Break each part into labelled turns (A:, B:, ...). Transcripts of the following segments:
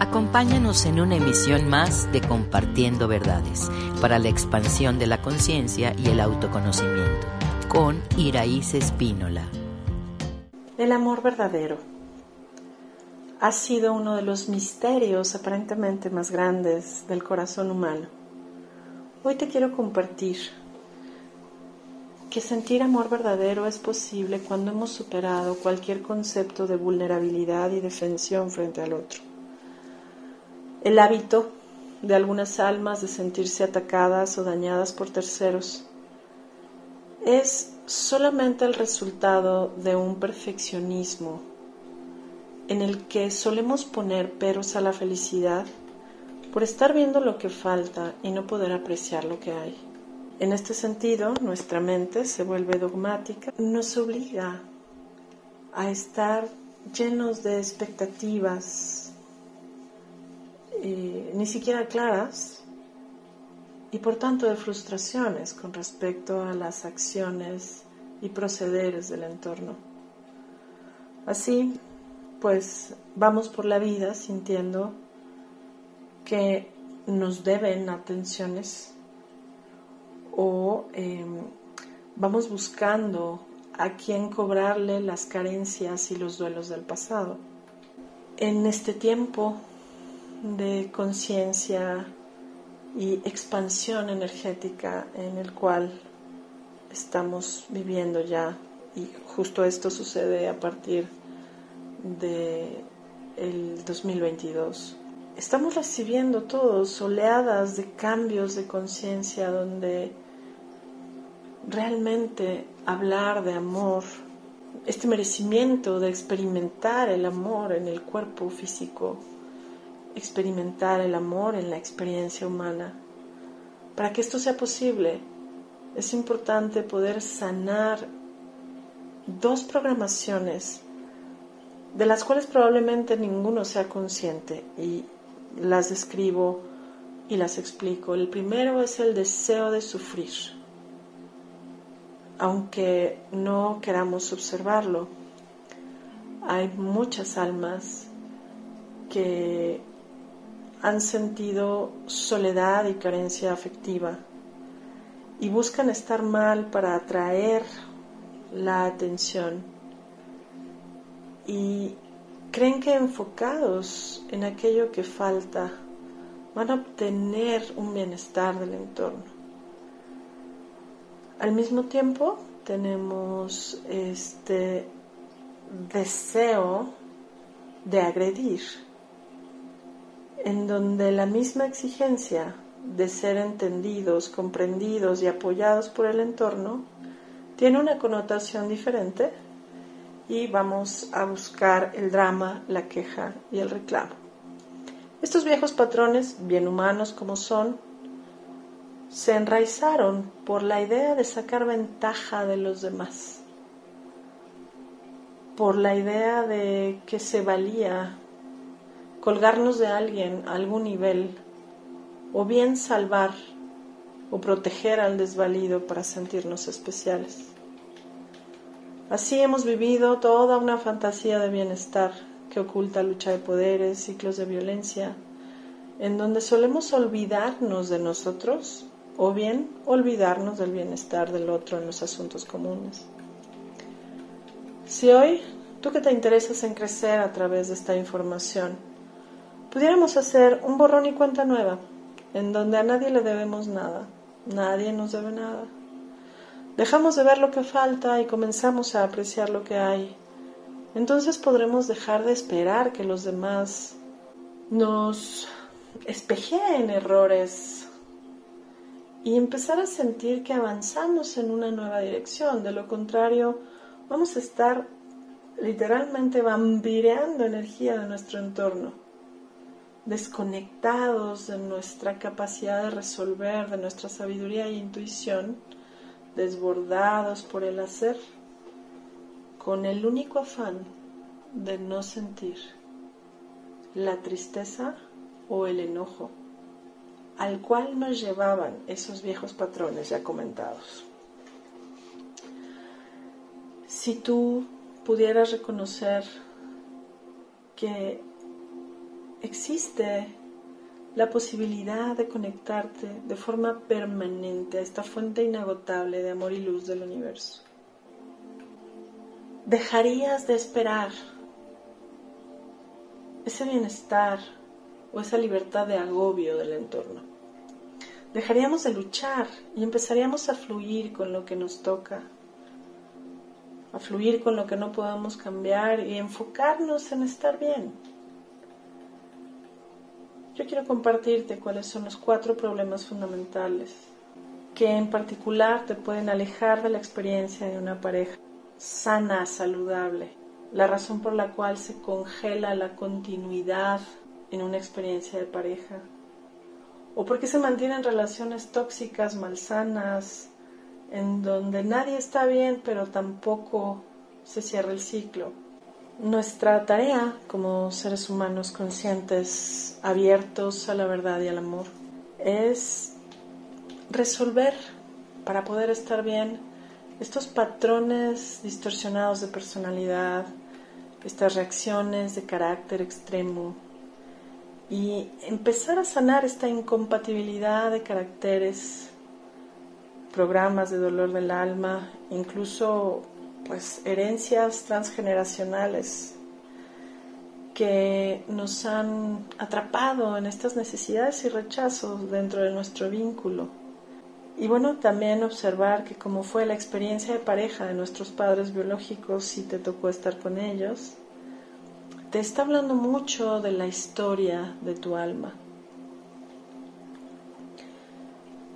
A: Acompáñanos en una emisión más de Compartiendo Verdades para la expansión de la conciencia y el autoconocimiento con Iraíz Espínola.
B: El amor verdadero ha sido uno de los misterios aparentemente más grandes del corazón humano. Hoy te quiero compartir que sentir amor verdadero es posible cuando hemos superado cualquier concepto de vulnerabilidad y defensión frente al otro. El hábito de algunas almas de sentirse atacadas o dañadas por terceros es solamente el resultado de un perfeccionismo en el que solemos poner peros a la felicidad por estar viendo lo que falta y no poder apreciar lo que hay. En este sentido, nuestra mente se vuelve dogmática, nos obliga a estar llenos de expectativas, ni siquiera claras y por tanto de frustraciones con respecto a las acciones y procederes del entorno. Así, pues vamos por la vida sintiendo que nos deben atenciones o em, vamos buscando a quién cobrarle las carencias y los duelos del pasado. En este tiempo de conciencia y expansión energética en el cual estamos viviendo ya y justo esto sucede a partir de el 2022. Estamos recibiendo todos oleadas de cambios de conciencia donde realmente hablar de amor, este merecimiento de experimentar el amor en el cuerpo físico, experimentar el amor en la experiencia humana. Para que esto sea posible, es importante poder sanar dos programaciones de las cuales probablemente ninguno sea consciente y las describo y las explico. El primero es el deseo de sufrir, aunque no queramos observarlo. Hay muchas almas que han sentido soledad y carencia afectiva y buscan estar mal para atraer la atención y creen que enfocados en aquello que falta van a obtener un bienestar del entorno. Al mismo tiempo tenemos este deseo de agredir en donde la misma exigencia de ser entendidos, comprendidos y apoyados por el entorno tiene una connotación diferente y vamos a buscar el drama, la queja y el reclamo. Estos viejos patrones, bien humanos como son, se enraizaron por la idea de sacar ventaja de los demás, por la idea de que se valía colgarnos de alguien a algún nivel, o bien salvar o proteger al desvalido para sentirnos especiales. Así hemos vivido toda una fantasía de bienestar que oculta lucha de poderes, ciclos de violencia, en donde solemos olvidarnos de nosotros o bien olvidarnos del bienestar del otro en los asuntos comunes. Si hoy tú que te interesas en crecer a través de esta información, pudiéramos hacer un borrón y cuenta nueva, en donde a nadie le debemos nada, nadie nos debe nada. Dejamos de ver lo que falta y comenzamos a apreciar lo que hay. Entonces podremos dejar de esperar que los demás nos espejeen errores y empezar a sentir que avanzamos en una nueva dirección. De lo contrario, vamos a estar literalmente vampireando energía de nuestro entorno desconectados de nuestra capacidad de resolver, de nuestra sabiduría e intuición, desbordados por el hacer, con el único afán de no sentir la tristeza o el enojo al cual nos llevaban esos viejos patrones ya comentados. Si tú pudieras reconocer que existe la posibilidad de conectarte de forma permanente a esta fuente inagotable de amor y luz del universo. Dejarías de esperar ese bienestar o esa libertad de agobio del entorno. Dejaríamos de luchar y empezaríamos a fluir con lo que nos toca, a fluir con lo que no podemos cambiar y enfocarnos en estar bien. Yo quiero compartirte cuáles son los cuatro problemas fundamentales que en particular te pueden alejar de la experiencia de una pareja sana, saludable, la razón por la cual se congela la continuidad en una experiencia de pareja, o porque se mantienen relaciones tóxicas, malsanas, en donde nadie está bien, pero tampoco se cierra el ciclo. Nuestra tarea como seres humanos conscientes, abiertos a la verdad y al amor, es resolver para poder estar bien estos patrones distorsionados de personalidad, estas reacciones de carácter extremo y empezar a sanar esta incompatibilidad de caracteres programas de dolor del alma, incluso pues herencias transgeneracionales que nos han atrapado en estas necesidades y rechazos dentro de nuestro vínculo. Y bueno, también observar que como fue la experiencia de pareja de nuestros padres biológicos, si te tocó estar con ellos, te está hablando mucho de la historia de tu alma.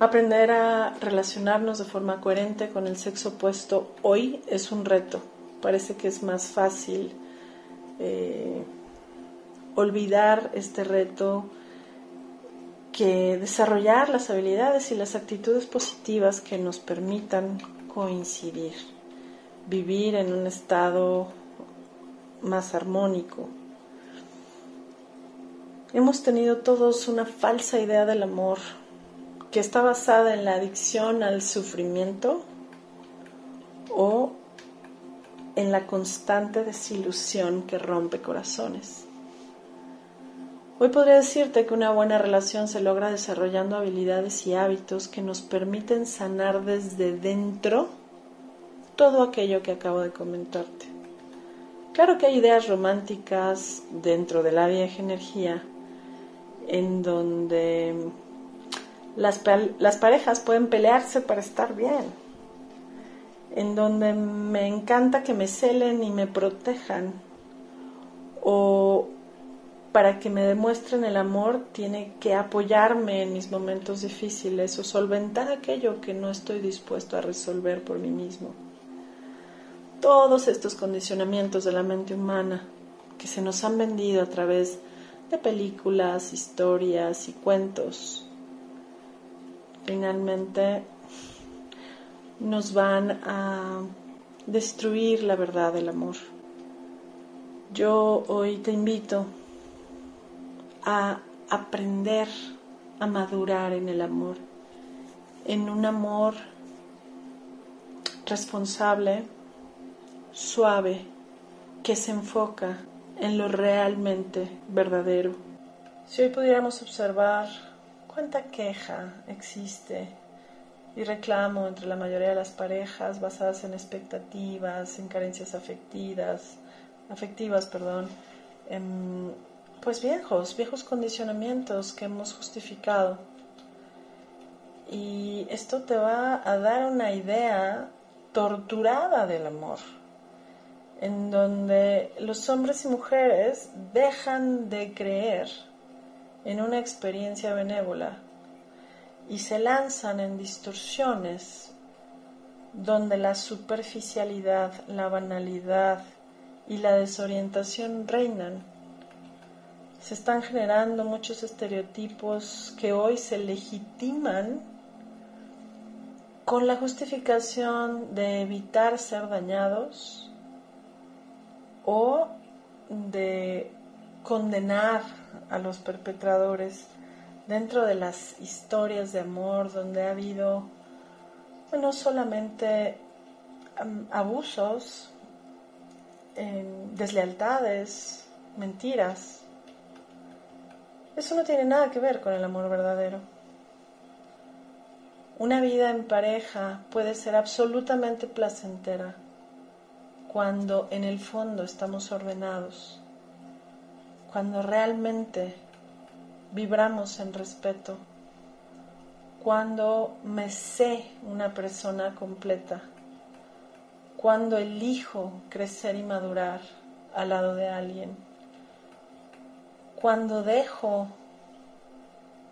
B: Aprender a relacionarnos de forma coherente con el sexo opuesto hoy es un reto. Parece que es más fácil eh, olvidar este reto que desarrollar las habilidades y las actitudes positivas que nos permitan coincidir, vivir en un estado más armónico. Hemos tenido todos una falsa idea del amor, que está basada en la adicción al sufrimiento o en la constante desilusión que rompe corazones. Hoy podría decirte que una buena relación se logra desarrollando habilidades y hábitos que nos permiten sanar desde dentro todo aquello que acabo de comentarte. Claro que hay ideas románticas dentro de la vieja energía en donde las, las parejas pueden pelearse para estar bien, en donde me encanta que me celen y me protejan, o para que me demuestren el amor tiene que apoyarme en mis momentos difíciles o solventar aquello que no estoy dispuesto a resolver por mí mismo. Todos estos condicionamientos de la mente humana que se nos han vendido a través de películas, historias y cuentos finalmente nos van a destruir la verdad del amor. Yo hoy te invito a aprender a madurar en el amor, en un amor responsable, suave, que se enfoca en lo realmente verdadero. Si hoy pudiéramos observar cuánta queja existe y reclamo entre la mayoría de las parejas basadas en expectativas, en carencias afectivas, afectivas, perdón, pues viejos, viejos condicionamientos que hemos justificado. Y esto te va a dar una idea torturada del amor, en donde los hombres y mujeres dejan de creer en una experiencia benévola y se lanzan en distorsiones donde la superficialidad, la banalidad y la desorientación reinan. Se están generando muchos estereotipos que hoy se legitiman con la justificación de evitar ser dañados o de condenar a los perpetradores dentro de las historias de amor donde ha habido no solamente abusos, deslealtades, mentiras, Eso no tiene nada que ver con el amor verdadero. Una vida en pareja puede ser absolutamente placentera cuando en el fondo estamos ordenados, cuando realmente vibramos en respeto, cuando me sé una persona completa, cuando elijo crecer y madurar al lado de alguien, cuando dejo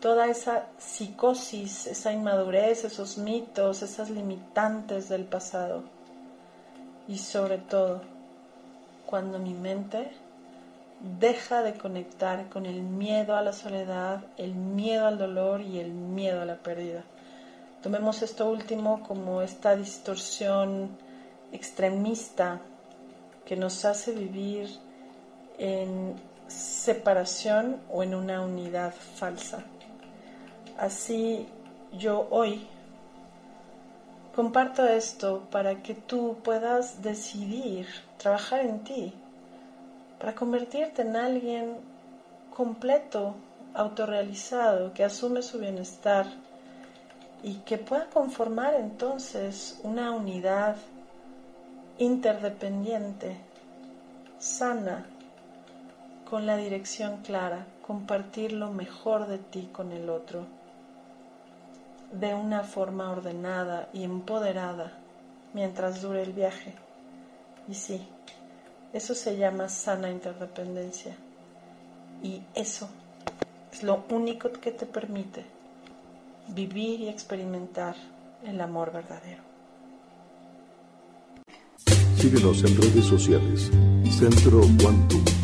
B: toda esa psicosis, esa inmadurez, esos mitos, esas limitantes del pasado y sobre todo cuando mi mente deja de conectar con el miedo a la soledad, el miedo al dolor y el miedo a la pérdida. Tomemos esto último como esta distorsión extremista que nos hace vivir en separación o en una unidad falsa. Así yo hoy comparto esto para que tú puedas decidir trabajar en ti, para convertirte en alguien completo, autorrealizado, que asume su bienestar y que pueda conformar entonces una unidad interdependiente, sana, con la dirección clara, compartir lo mejor de ti con el otro de una forma ordenada y empoderada mientras dure el viaje. Y sí, eso se llama sana interdependencia. Y eso es lo único que te permite vivir y experimentar el amor verdadero.
C: Síguenos en redes sociales. Centro Quantum.